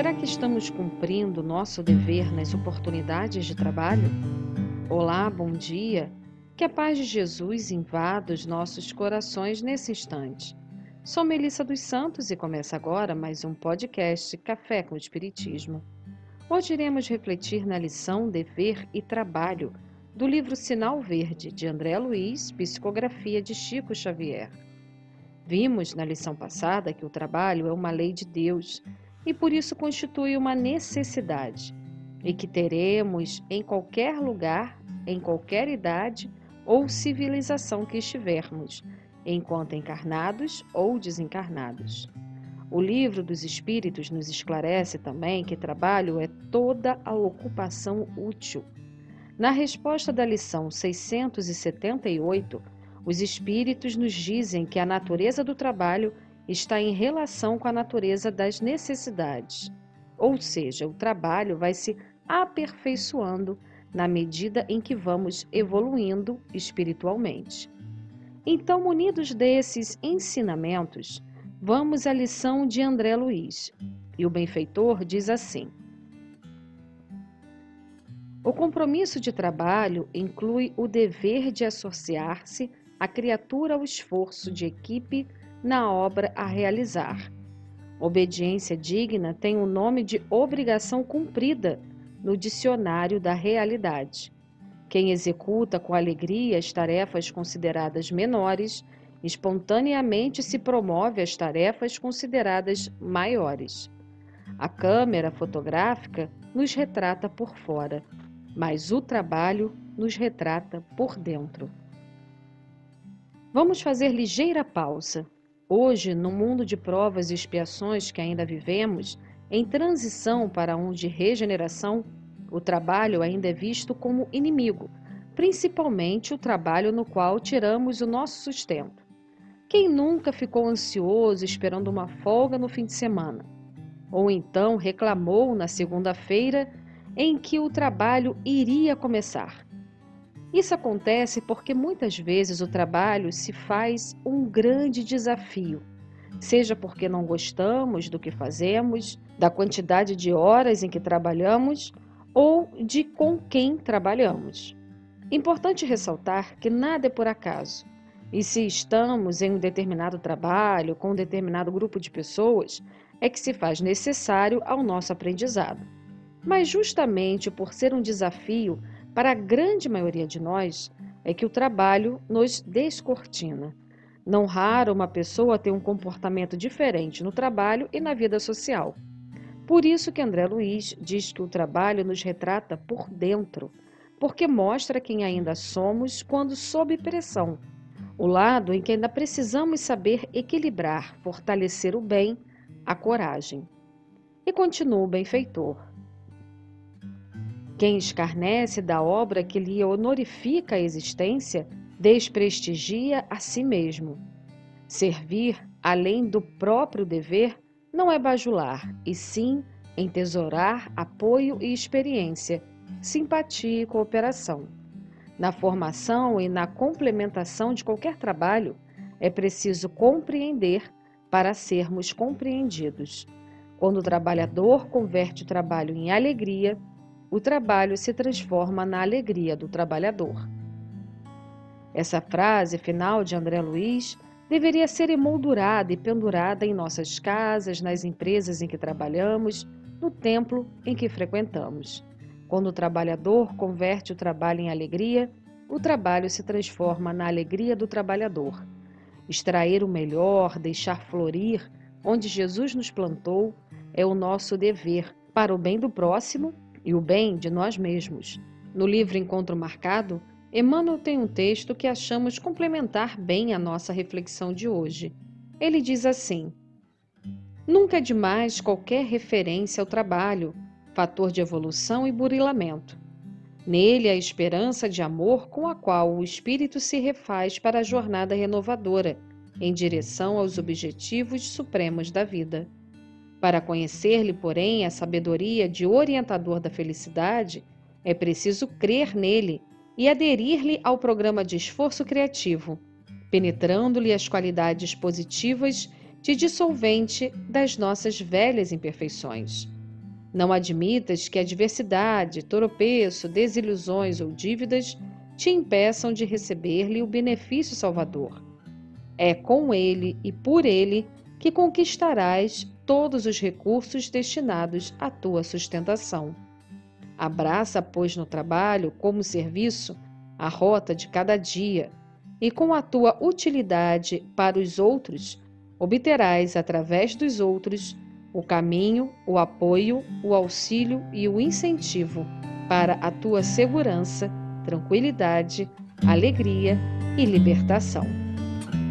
Será que estamos cumprindo nosso dever nas oportunidades de trabalho? Olá, bom dia. Que a paz de Jesus invada os nossos corações nesse instante. Sou Melissa dos Santos e começa agora mais um podcast Café com Espiritismo. Hoje iremos refletir na lição Dever e Trabalho do livro Sinal Verde de André Luiz, psicografia de Chico Xavier. Vimos na lição passada que o trabalho é uma lei de Deus e por isso constitui uma necessidade, e que teremos em qualquer lugar, em qualquer idade ou civilização que estivermos, enquanto encarnados ou desencarnados. O livro dos Espíritos nos esclarece também que trabalho é toda a ocupação útil. Na resposta da lição 678, os Espíritos nos dizem que a natureza do trabalho está em relação com a natureza das necessidades. Ou seja, o trabalho vai se aperfeiçoando na medida em que vamos evoluindo espiritualmente. Então, munidos desses ensinamentos, vamos à lição de André Luiz. E o benfeitor diz assim: O compromisso de trabalho inclui o dever de associar-se a criatura ao esforço de equipe na obra a realizar. Obediência digna tem o nome de obrigação cumprida no dicionário da realidade. Quem executa com alegria as tarefas consideradas menores, espontaneamente se promove às tarefas consideradas maiores. A câmera fotográfica nos retrata por fora, mas o trabalho nos retrata por dentro. Vamos fazer ligeira pausa Hoje, no mundo de provas e expiações que ainda vivemos, em transição para um de regeneração, o trabalho ainda é visto como inimigo, principalmente o trabalho no qual tiramos o nosso sustento. Quem nunca ficou ansioso esperando uma folga no fim de semana? Ou então reclamou na segunda-feira em que o trabalho iria começar? Isso acontece porque muitas vezes o trabalho se faz um grande desafio, seja porque não gostamos do que fazemos, da quantidade de horas em que trabalhamos ou de com quem trabalhamos. Importante ressaltar que nada é por acaso. E se estamos em um determinado trabalho com um determinado grupo de pessoas, é que se faz necessário ao nosso aprendizado. Mas justamente por ser um desafio, para a grande maioria de nós, é que o trabalho nos descortina. Não raro uma pessoa tem um comportamento diferente no trabalho e na vida social. Por isso que André Luiz diz que o trabalho nos retrata por dentro, porque mostra quem ainda somos quando sob pressão, o lado em que ainda precisamos saber equilibrar, fortalecer o bem, a coragem. E continua o benfeitor. Quem escarnece da obra que lhe honorifica a existência, desprestigia a si mesmo. Servir, além do próprio dever, não é bajular, e sim entesourar apoio e experiência, simpatia e cooperação. Na formação e na complementação de qualquer trabalho, é preciso compreender para sermos compreendidos. Quando o trabalhador converte o trabalho em alegria, o trabalho se transforma na alegria do trabalhador. Essa frase final de André Luiz deveria ser emoldurada e pendurada em nossas casas, nas empresas em que trabalhamos, no templo em que frequentamos. Quando o trabalhador converte o trabalho em alegria, o trabalho se transforma na alegria do trabalhador. Extrair o melhor, deixar florir onde Jesus nos plantou, é o nosso dever para o bem do próximo e o bem de nós mesmos. No livro Encontro Marcado, Emmanuel tem um texto que achamos complementar bem a nossa reflexão de hoje. Ele diz assim: Nunca é demais qualquer referência ao trabalho, fator de evolução e burilamento. Nele a esperança de amor com a qual o espírito se refaz para a jornada renovadora, em direção aos objetivos supremos da vida. Para conhecer-lhe, porém, a sabedoria de orientador da felicidade, é preciso crer nele e aderir-lhe ao programa de esforço criativo, penetrando-lhe as qualidades positivas de dissolvente das nossas velhas imperfeições. Não admitas que adversidade, tropeço, desilusões ou dívidas te impeçam de receber-lhe o benefício salvador. É com ele e por ele que conquistarás todos os recursos destinados à tua sustentação. Abraça, pois, no trabalho, como serviço, a rota de cada dia, e com a tua utilidade para os outros, obterás, através dos outros, o caminho, o apoio, o auxílio e o incentivo para a tua segurança, tranquilidade, alegria e libertação.